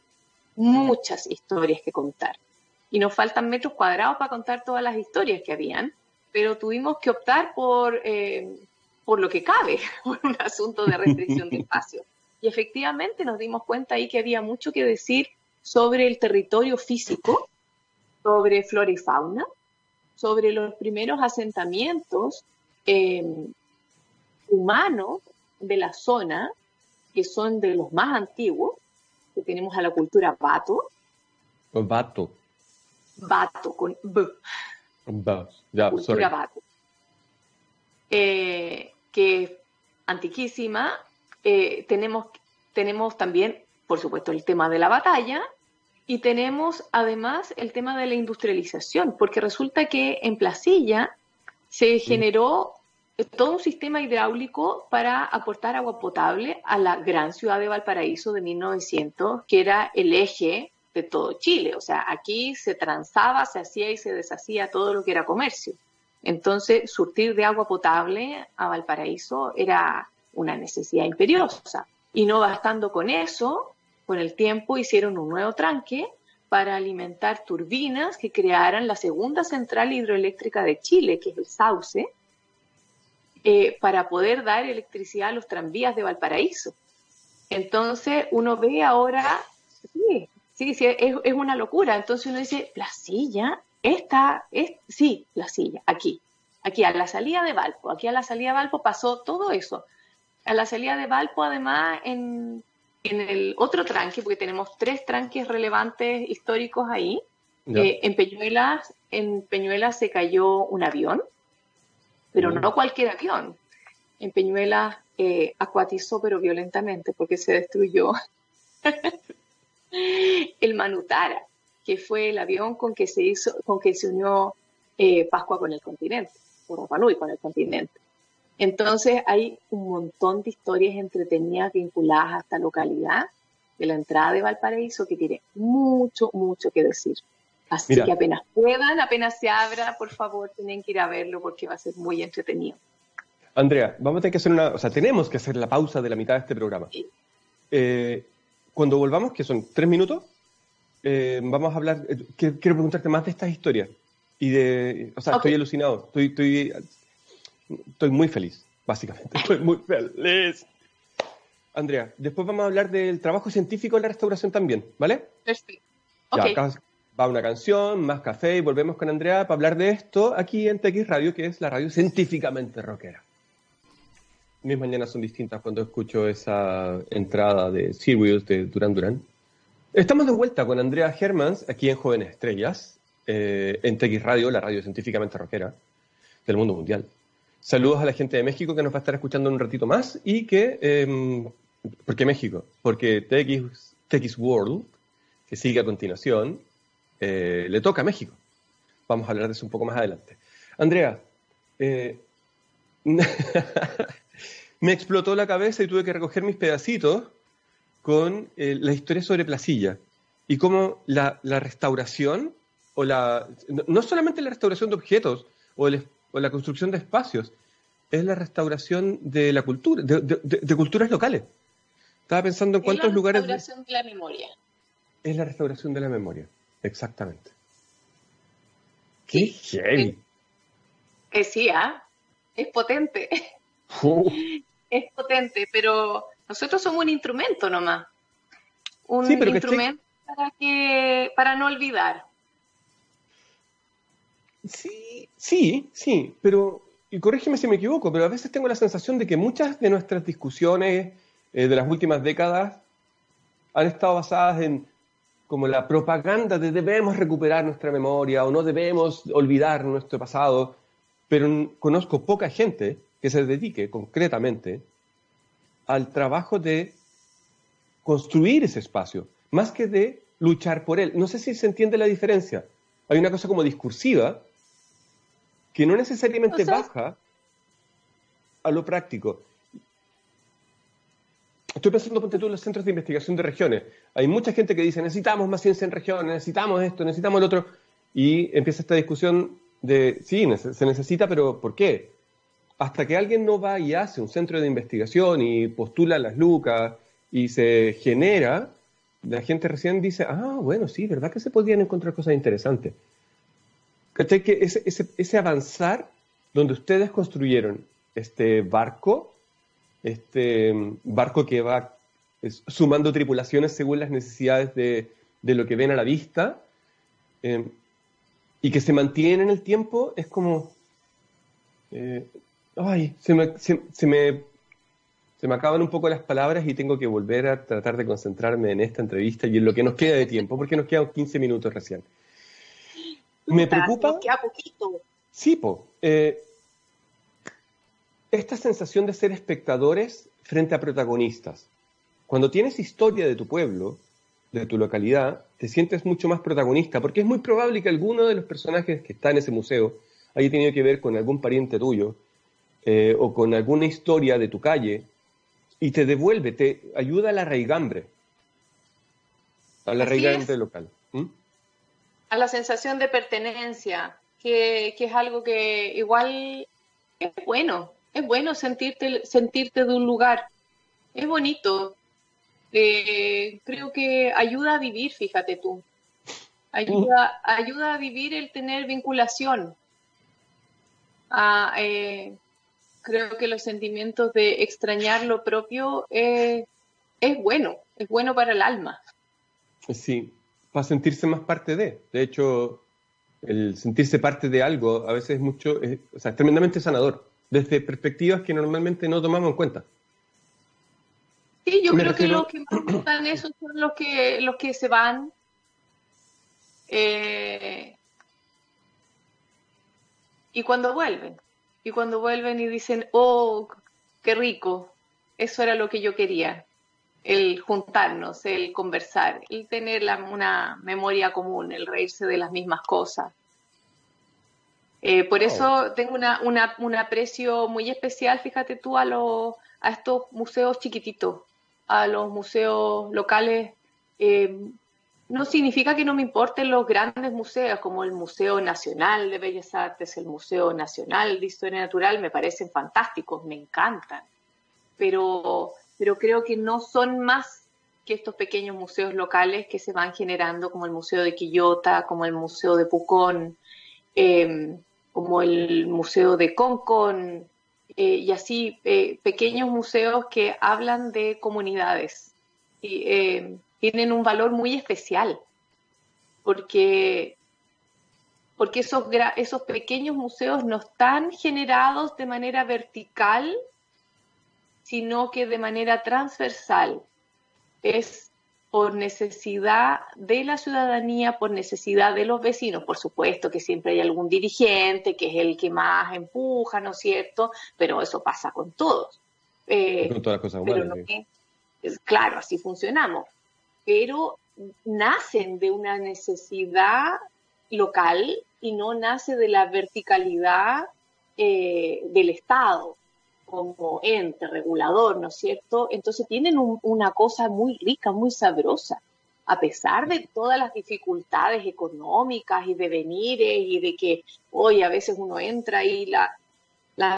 muchas historias que contar. Y nos faltan metros cuadrados para contar todas las historias que habían, pero tuvimos que optar por, eh, por lo que cabe, por un asunto de restricción de espacio. Y efectivamente nos dimos cuenta ahí que había mucho que decir sobre el territorio físico, sobre flora y fauna, sobre los primeros asentamientos eh, humanos de la zona, que son de los más antiguos, que tenemos a la cultura Bato. Bato. Bato, con B. Ya, cultura Bato. Eh, que es antiquísima. Eh, tenemos, tenemos también, por supuesto, el tema de la batalla, y tenemos además el tema de la industrialización, porque resulta que en Placilla se generó todo un sistema hidráulico para aportar agua potable a la gran ciudad de Valparaíso de 1900, que era el eje de todo Chile. O sea, aquí se transaba, se hacía y se deshacía todo lo que era comercio. Entonces, surtir de agua potable a Valparaíso era una necesidad imperiosa. Y no bastando con eso, con el tiempo hicieron un nuevo tranque para alimentar turbinas que crearan la segunda central hidroeléctrica de Chile, que es el Sauce, eh, para poder dar electricidad a los tranvías de Valparaíso. Entonces uno ve ahora, sí, sí, sí es, una locura. Entonces uno dice, Placilla, esta, es, sí, Placilla, aquí, aquí a la salida de Valpo, aquí a la salida de Valpo pasó todo eso. A la salida de Valpo, además, en, en el otro tranque, porque tenemos tres tranques relevantes históricos ahí, Eh, en Peñuelas, en Peñuelas se cayó un avión, pero no cualquier avión. En Peñuelas eh, acuatizó, pero violentamente, porque se destruyó el Manutara, que fue el avión con que se hizo, con que se unió eh, Pascua con el continente, o Rapanui con el continente. Entonces hay un montón de historias entretenidas vinculadas a esta localidad de la entrada de Valparaíso que tiene mucho, mucho que decir. Así que apenas puedan, apenas se abra, por favor, tienen que ir a verlo porque va a ser muy entretenido. Andrea, vamos a tener que hacer una, o sea, tenemos que hacer la pausa de la mitad de este programa. Eh, cuando volvamos, que son tres minutos, eh, vamos a hablar, eh, quiero, preguntarte más de estas historias. Y de, o sea, estoy alucinado, estoy, estoy, estoy muy feliz, básicamente, estoy muy feliz. Andrea, después vamos a hablar del trabajo científico en la restauración también, ¿vale? Perfecto. Ya, acá va una canción, más café y volvemos con Andrea para hablar de esto aquí en TX Radio, que es la radio científicamente rockera. Mis mañanas son distintas cuando escucho esa entrada de Sirius de Duran Duran. Estamos de vuelta con Andrea Hermans aquí en Jóvenes Estrellas, eh, en TX Radio, la radio científicamente rockera del mundo mundial. Saludos a la gente de México que nos va a estar escuchando un ratito más y que em, ¿Por qué México? Porque TX, World, que sigue a continuación, eh, le toca a México. Vamos a hablar de eso un poco más adelante. Andrea, eh, me explotó la cabeza y tuve que recoger mis pedacitos con eh, la historia sobre Placilla y cómo la, restauración, o la, no solamente la restauración de objetos o, la construcción de espacios, es la restauración de la cultura, de culturas locales. Estaba pensando en cuántos lugares. Es la restauración de la memoria. Es la restauración de la memoria, exactamente. ¡Qué heavy! Que sí, ¿ah? Es potente. Uh. Es potente, pero nosotros somos un instrumento nomás. Un instrumento para, que, para no olvidar. Sí, sí, sí, pero, y corrígeme si me equivoco, pero a veces tengo la sensación de que muchas de nuestras discusiones, eh, de las últimas décadas han estado basadas en como la propaganda de debemos recuperar nuestra memoria o no debemos olvidar nuestro pasado, pero conozco poca gente que se dedique concretamente al trabajo de construir ese espacio, más que de luchar por él. No sé si se entiende la diferencia. Hay una cosa como discursiva que no necesariamente baja a lo práctico. Estoy pensando, ponte tú, en los centros de investigación de regiones. Hay mucha gente que dice, necesitamos más ciencia en regiones, necesitamos esto, necesitamos el otro. Y empieza esta discusión de, sí, se necesita, pero ¿por qué? Hasta que alguien no va y hace un centro de investigación y postula las lucas y se genera, la gente recién dice, ah, bueno, sí, ¿verdad que se podían encontrar cosas interesantes? Que ese, ese, ese avanzar donde ustedes construyeron este barco este barco que va sumando tripulaciones según las necesidades de, lo que ven a la vista eh, y que se mantiene en el tiempo, es como... Eh, ay, se me, se, me, se me acaban un poco las palabras y tengo que volver a tratar de concentrarme en esta entrevista y en lo que nos queda de tiempo, porque nos quedan 15 minutos recién. Me preocupa... Queda poquito. Sí, po. Eh, esta sensación de ser espectadores frente a protagonistas. Cuando tienes historia de tu pueblo, de tu localidad, te sientes mucho más protagonista, porque es muy probable que alguno de los personajes que está en ese museo haya tenido que ver con algún pariente tuyo eh, o con alguna historia de tu calle y te devuelve, te ayuda a la raigambre, a la raigambre local. A la sensación de pertenencia, que, que es algo que igual es bueno, es bueno sentirte, sentirte de un lugar. Es bonito. Eh, creo que ayuda a vivir, fíjate tú. Ayuda, ayuda a vivir el tener vinculación. Eh, creo que los sentimientos de extrañar lo propio eh, es bueno, es bueno para el alma. Sí, para sentirse más parte de. De hecho, el sentirse parte de algo a veces es mucho, o sea, es tremendamente sanador desde perspectivas que normalmente no tomamos en cuenta. Sí, yo creo que los que más gustan eso son los que, los que se van Eh, y cuando vuelven, y cuando vuelven y dicen, oh, qué rico, eso era lo que yo quería, el juntarnos, el conversar, el tener una memoria común, el reírse de las mismas cosas. Eh, por eso tengo una, un aprecio muy especial, fíjate tú, a, los, a estos museos chiquititos, a los museos locales. Eh, no significa que no me importen los grandes museos como el Museo Nacional de Bellas Artes, el Museo Nacional de Historia Natural, me parecen fantásticos, me encantan, pero, pero creo que no son más que estos pequeños museos locales que se van generando, como el Museo de Quillota, como el Museo de Pucón, eh, como el Museo de Concon, eh, y así eh, pequeños museos que hablan de comunidades y tienen un valor muy especial porque, porque esos, esos pequeños museos no están generados de manera vertical, sino que de manera transversal. Es por necesidad de la ciudadanía, por necesidad de los vecinos. Por supuesto que siempre hay algún dirigente que es el que más empuja, ¿no es cierto? Pero eso pasa con todos. Eh, con todas las cosas humanas. claro, así funcionamos. Pero nacen de una necesidad local y no nace de la verticalidad eh, del Estado como ente regulador, ¿no es cierto? Entonces tienen una cosa muy rica, muy sabrosa, a pesar de todas las dificultades económicas y de venires y de que hoy a veces uno entra y la,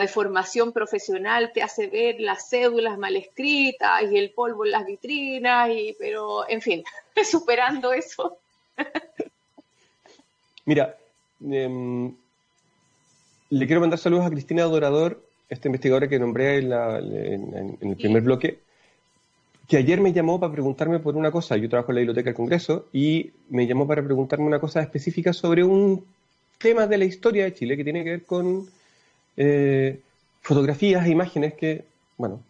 deformación profesional te hace ver las cédulas mal escritas y el polvo en las vitrinas, y, pero en fin, superando eso. Mira, em, le quiero mandar saludos a Cristina Adorador, esta investigadora que nombré en, el primer bloque, que ayer me llamó para preguntarme por una cosa. Yo trabajo en la Biblioteca del Congreso y me llamó para preguntarme una cosa específica sobre un tema de la historia de Chile que tiene que ver con eh, fotografías e imágenes que, bueno,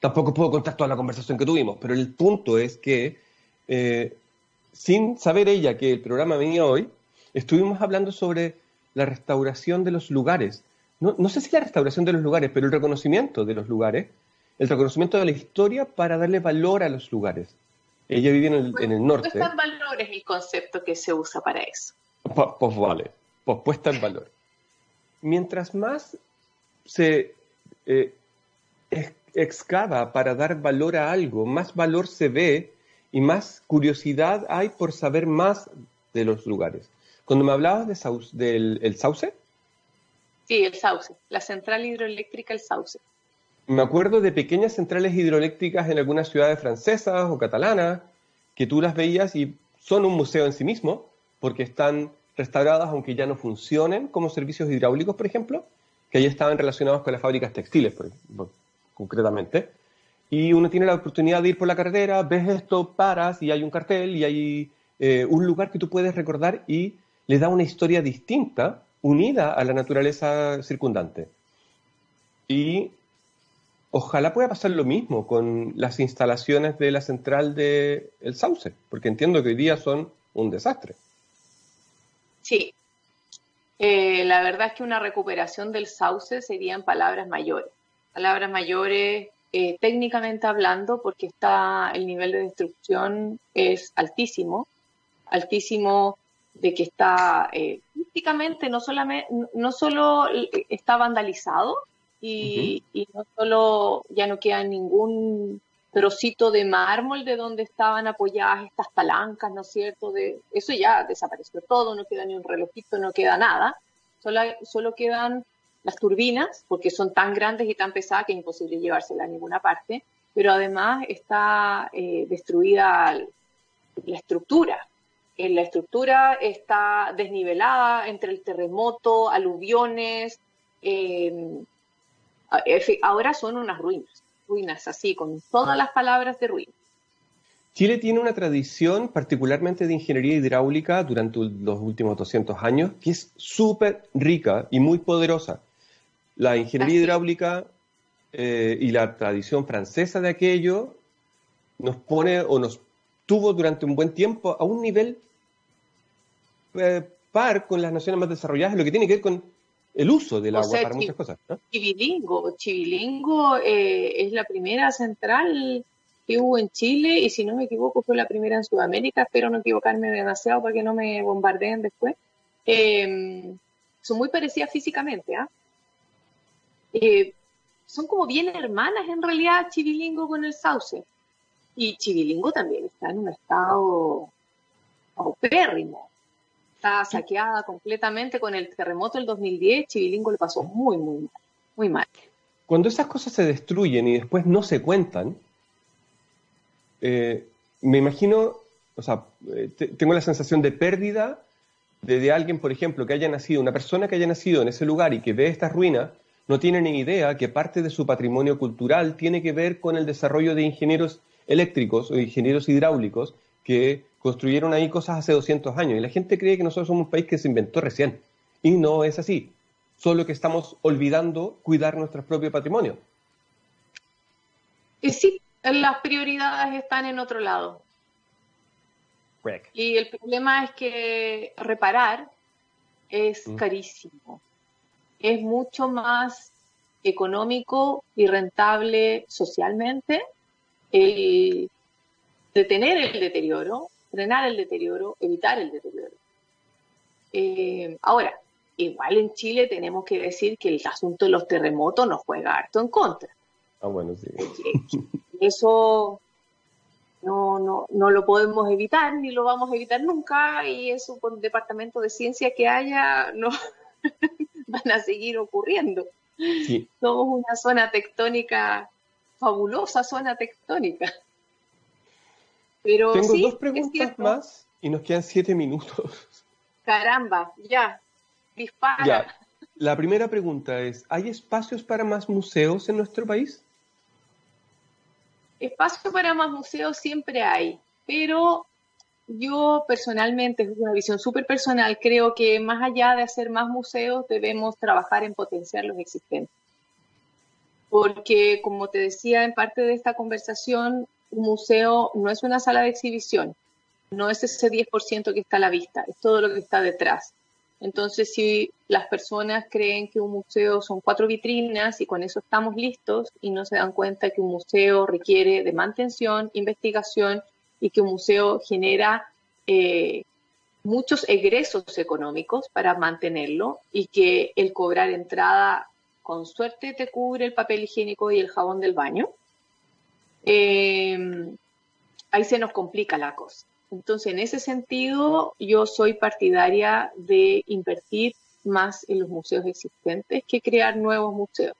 tampoco puedo contar toda la conversación que tuvimos, pero el punto es que, eh, sin saber ella que el programa venía hoy, estuvimos hablando sobre la restauración de los lugares no, sé si la restauración de los lugares, pero el reconocimiento de los lugares, el reconocimiento de la historia para darle valor a los lugares. Ella vive en el, en el norte. Puesta en valor es el concepto que se usa para eso. Pues, vale, pues puesta en valor. Mientras más se eh, excava para dar valor a algo, más valor se ve y más curiosidad hay por saber más de los lugares. Cuando me hablabas de del el sauce, Sí, el Sauce, la central hidroeléctrica El Sauce. Me acuerdo de pequeñas centrales hidroeléctricas en algunas ciudades francesas o catalanas que tú las veías y son un museo en sí mismo porque están restauradas aunque ya no funcionen como servicios hidráulicos, por ejemplo, que ahí estaban relacionados con las fábricas textiles, concretamente. Y uno tiene la oportunidad de ir por la carretera, ves esto, paras y hay un cartel y hay eh, un lugar que tú puedes recordar y le da una historia distinta unida a la naturaleza circundante. Y ojalá pueda pasar lo mismo con las instalaciones de la central de El Sauce, porque entiendo que hoy día son un desastre. Sí, eh, la verdad es que una recuperación del Sauce sería en palabras mayores. Palabras mayores eh, técnicamente hablando, porque está el nivel de destrucción es altísimo, altísimo de que está eh, prácticamente no solamente no solo está vandalizado y, no solo ya no queda ningún trocito de mármol de donde estaban apoyadas estas palancas, ¿no es cierto? De, eso ya desapareció todo, no queda ni un relojito, no queda nada, solo, solo quedan las turbinas, porque son tan grandes y tan pesadas que es imposible llevárselas a ninguna parte, pero además está eh, destruida la estructura, la estructura está desnivelada entre el terremoto, aluviones. Eh, ahora son unas ruinas, ruinas así, con todas las palabras de ruinas. Chile tiene una tradición particularmente de ingeniería hidráulica durante los últimos 200 años que es súper rica y muy poderosa. La ingeniería hidráulica eh, y la tradición francesa de aquello nos pone o nos tuvo durante un buen tiempo a un nivel eh, par con las naciones más desarrolladas en lo que tiene que ver con el uso del agua para muchas cosas. Chivilingo, Chivilingo eh, es la primera central que hubo en Chile y si no me equivoco fue la primera en Sudamérica, espero no equivocarme demasiado para que no me bombardeen después. Em, son muy parecidas físicamente, ¿ah? ¿eh? son como bien hermanas en realidad Chivilingo con el Sauce. Y Chivilingo también está en un estado paupérrimo está saqueada completamente con el terremoto del 2010, Chivilingo le pasó muy, muy mal, muy mal. Cuando esas cosas se destruyen y después no se cuentan, eh, me imagino, o sea, eh, tengo la sensación de pérdida de, alguien, por ejemplo, que haya nacido, una persona que haya nacido en ese lugar y que ve estas ruinas, no tiene ni idea que parte de su patrimonio cultural tiene que ver con el desarrollo de ingenieros eléctricos o ingenieros hidráulicos que construyeron ahí cosas hace 200 años y la gente cree que nosotros somos un país que se inventó recién. Y no es así. Solo que estamos olvidando cuidar nuestro propio patrimonio. Y sí, las prioridades están en otro lado. Y el problema es que reparar es mm. carísimo. Es mucho más económico y rentable socialmente el detener el deterioro frenar el deterioro, evitar el deterioro. Eh, ahora, igual en Chile tenemos que decir que el asunto de los terremotos nos juega harto en contra. Ah, bueno, sí. Eso no, no, no lo podemos evitar, ni lo vamos a evitar nunca, y eso por un departamento de ciencia que haya, no van a seguir ocurriendo. Somos una zona tectónica, fabulosa zona tectónica. Tengo dos preguntas más y nos quedan siete minutos. Caramba, ya, dispara. La primera pregunta es, ¿hay espacios para más museos en nuestro país? Espacio para más museos siempre hay, pero yo personalmente, es una visión súper personal, creo que más allá de hacer más museos debemos trabajar en potenciar los existentes. Porque, como te decía en parte de esta conversación, un museo no es una sala de exhibición, no es ese 10% que está a la vista, es todo lo que está detrás. Entonces, si las personas creen que un museo son cuatro vitrinas y con eso estamos listos y no se dan cuenta que un museo requiere de mantención, investigación y que un museo genera eh, muchos egresos económicos para mantenerlo y que el cobrar entrada con suerte te cubre el papel higiénico y el jabón del baño, eh, ahí se nos complica la cosa. Entonces, en ese sentido, yo soy partidaria de invertir más en los museos existentes que crear nuevos museos.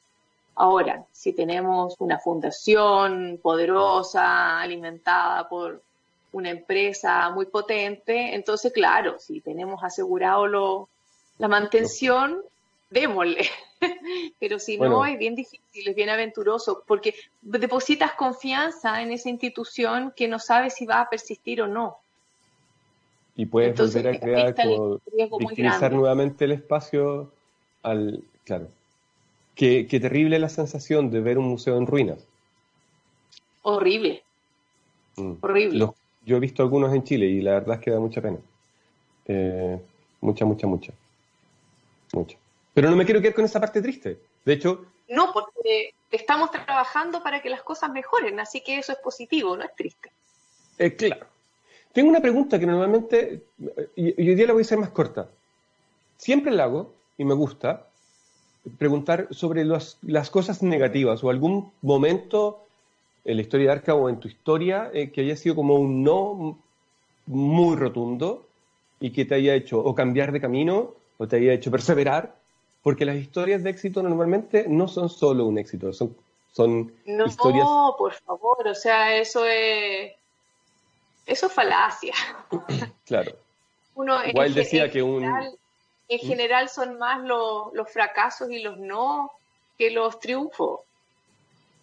Ahora, si tenemos una fundación poderosa, alimentada por una empresa muy potente, entonces, claro, si tenemos asegurado la mantención, démosle. Pero si no, es bien difícil, es bien aventuroso, porque depositas confianza en esa institución que no sabe si va a persistir o no. Y puedes volver a crear, como, victimizar nuevamente el espacio al... Claro. Qué, terrible la sensación de ver un museo en ruinas. Horrible. Mm. Horrible. yo he visto algunos en Chile y la verdad es que da mucha pena. Eh, mucha, mucha, mucha. Mucha. Pero no me quiero quedar con esa parte triste. De hecho... No, porque estamos trabajando para que las cosas mejoren, así que eso es positivo, no es triste. Eh, claro. Tengo una pregunta que normalmente, y, hoy día la voy a hacer más corta. Siempre la hago, y me gusta, preguntar sobre las cosas negativas o algún momento en la historia de Arca o en tu historia eh, que haya sido como un no muy rotundo y que te haya hecho o cambiar de camino o te haya hecho perseverar porque las historias de éxito normalmente no son solo un éxito, son, son no, historias... No, por favor, o sea, eso es... Eso es falacia. claro. Uno, Igual decía que un... En ¿Mm? general son más los, los fracasos y los no que los triunfos.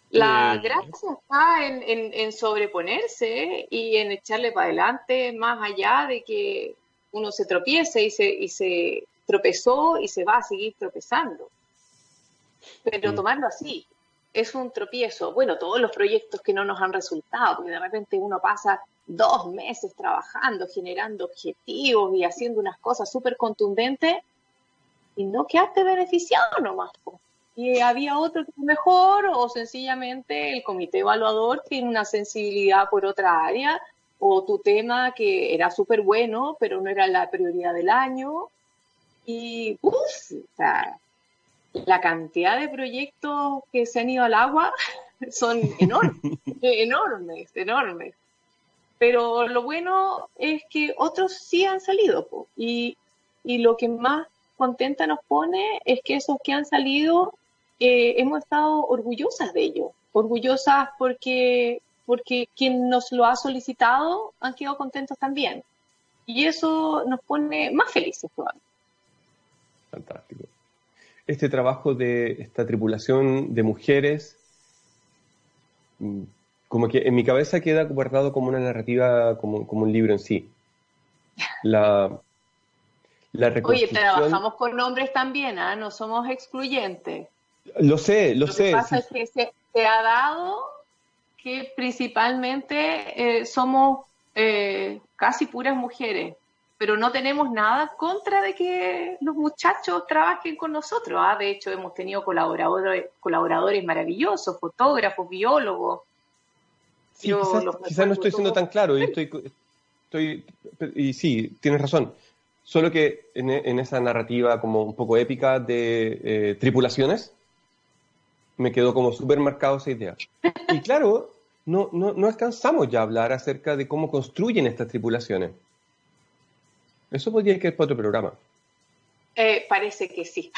La gracia está en, en, en, sobreponerse y en echarle para adelante más allá de que uno se tropiece y se, y se tropezó y se va a seguir tropezando. Pero tomarlo así, es un tropiezo. Bueno, todos los proyectos que no nos han resultado, porque de repente uno pasa dos meses trabajando, generando objetivos y haciendo unas cosas súper contundentes y no quedaste beneficiado nomás. Y había otro que es mejor o sencillamente el comité evaluador tiene una sensibilidad por otra área o tu tema que era súper bueno, pero no era la prioridad del año. Y uf, o sea, la cantidad de proyectos que se han ido al agua son enormes, enormes, enormes. Pero lo bueno es que otros sí han salido. Y, y, lo que más contenta nos pone es que esos que han salido eh, hemos estado orgullosas de ellos. Orgullosas porque, porque quien nos lo ha solicitado han quedado contentos también. Y eso nos pone más felices todavía. Fantástico este trabajo de esta tripulación de mujeres, mm, como que en mi cabeza queda guardado como una narrativa, como, un libro en sí. La, la Oye, trabajamos con hombres también, ¿ah? no somos excluyentes. Lo sé, lo, sé. Lo que pasa es que se, ha dado que principalmente eh, somos eh, casi puras mujeres pero no tenemos nada contra de que los muchachos trabajen con nosotros. ¿ah? De hecho, hemos tenido colaboradores, colaboradores maravillosos, fotógrafos, biólogos. Sí, quizás, no estoy siendo tan claro y estoy, estoy, y sí, tienes razón. Solo que en, esa narrativa como un poco épica de eh, tripulaciones, me quedó como súper marcado esa idea. Y claro, no, no, no alcanzamos ya a hablar acerca de cómo construyen estas tripulaciones. Eso podría que para otro programa. Eh, parece que sí.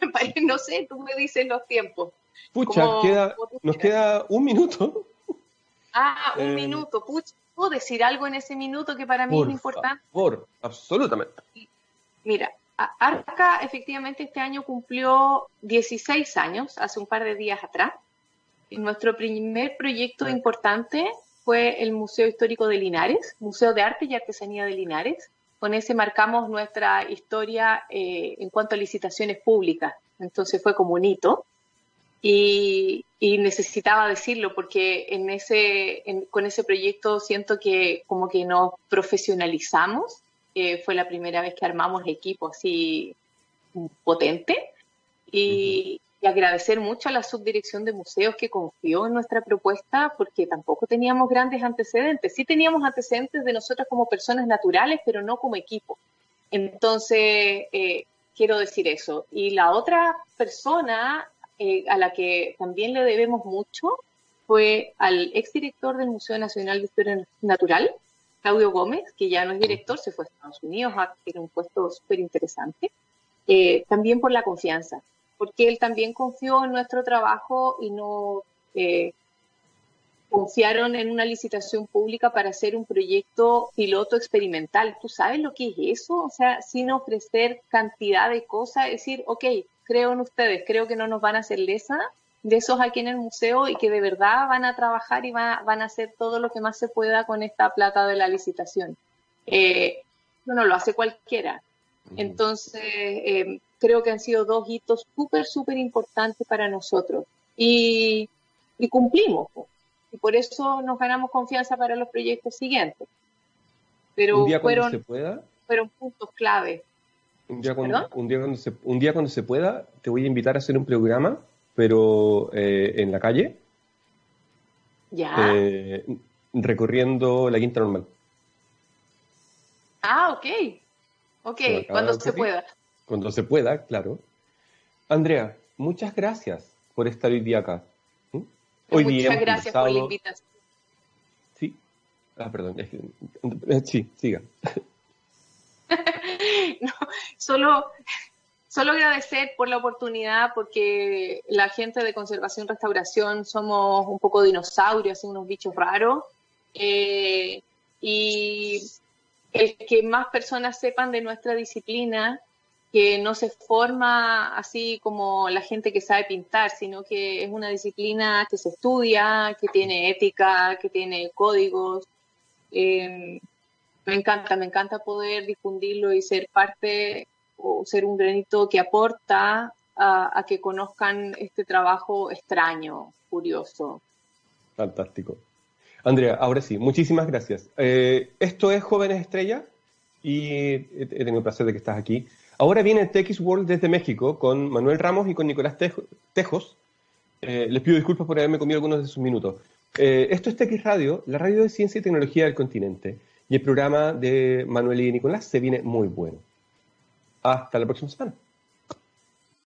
no sé, tú me dices los tiempos. Pucha, nos queda un minuto. Ah, un eh, minuto. Pucha, ¿puedo decir algo en ese minuto que para mí es importante? Por, absolutamente. Mira, Arca efectivamente este año cumplió 16 años, hace un par de días atrás. Y nuestro primer proyecto importante fue el Museo Histórico de Linares, Museo de Arte y Artesanía de Linares, con ese marcamos nuestra historia eh, en cuanto a licitaciones públicas. Entonces fue como un hito. Y, necesitaba decirlo porque con ese proyecto siento que como que nos profesionalizamos. fue la primera vez que armamos equipo así potente. Y, y agradecer mucho a la subdirección de museos que confió en nuestra propuesta porque tampoco teníamos grandes antecedentes. Sí teníamos antecedentes de nosotros como personas naturales, pero no como equipo. Entonces, eh, quiero decir eso. Y la otra persona eh, a la que también le debemos mucho fue al exdirector del Museo Nacional de Historia Natural, Claudio Gómez, que ya no es director, se fue a Estados Unidos a tener un puesto súper interesante, eh, también por la confianza porque él también confió en nuestro trabajo y no eh, confiaron en una licitación pública para hacer un proyecto piloto experimental. ¿Tú sabes lo que es eso? O sea, sin ofrecer cantidad de cosas, decir, ok, creo en ustedes, creo que no nos van a hacer lesa de esos aquí en el museo y que de verdad van a trabajar y van, a hacer todo lo que más se pueda con esta plata de la licitación. Eh, bueno, lo hace cualquiera. Entonces, eh, creo que han sido dos hitos súper, súper importantes para nosotros. Y, cumplimos. Y por eso nos ganamos confianza para los proyectos siguientes. Pero un día fueron, se pueda, fueron puntos clave. Un día, cuando, un, día cuando se, un día cuando se pueda, te voy a invitar a hacer un programa, pero eh, en la calle. Ya. Eh, recorriendo la quinta normal. Ah, ok. Ok, cuando se pueda cuando se pueda, claro. Andrea, muchas gracias por estar hoy día acá. ¿Mm? Hoy muchas gracias por la invitación. Sí. Ah, perdón. Eh, sí, siga. no, solo, solo agradecer por la oportunidad, porque la gente de conservación y restauración somos un poco dinosaurios, unos bichos raros. Eh, y el que más personas sepan de nuestra disciplina que no se forma así como la gente que sabe pintar, sino que es una disciplina que se estudia, que tiene ética, que tiene códigos. Em, me encanta, me encanta poder difundirlo y ser parte o ser un granito que aporta a, que conozcan este trabajo extraño, curioso. Fantástico. Andrea, ahora sí, muchísimas gracias. Eh, esto es Jóvenes Estrella y he, tenido el placer de que estás aquí. Ahora viene TX World desde México con Manuel Ramos y con Nicolás Tejos. Eh, les pido disculpas por haberme comido algunos de sus minutos. Eh, esto es TX Radio, la radio de ciencia y tecnología del continente. Y el programa de Manuel y Nicolás se viene muy bueno. Hasta la próxima semana.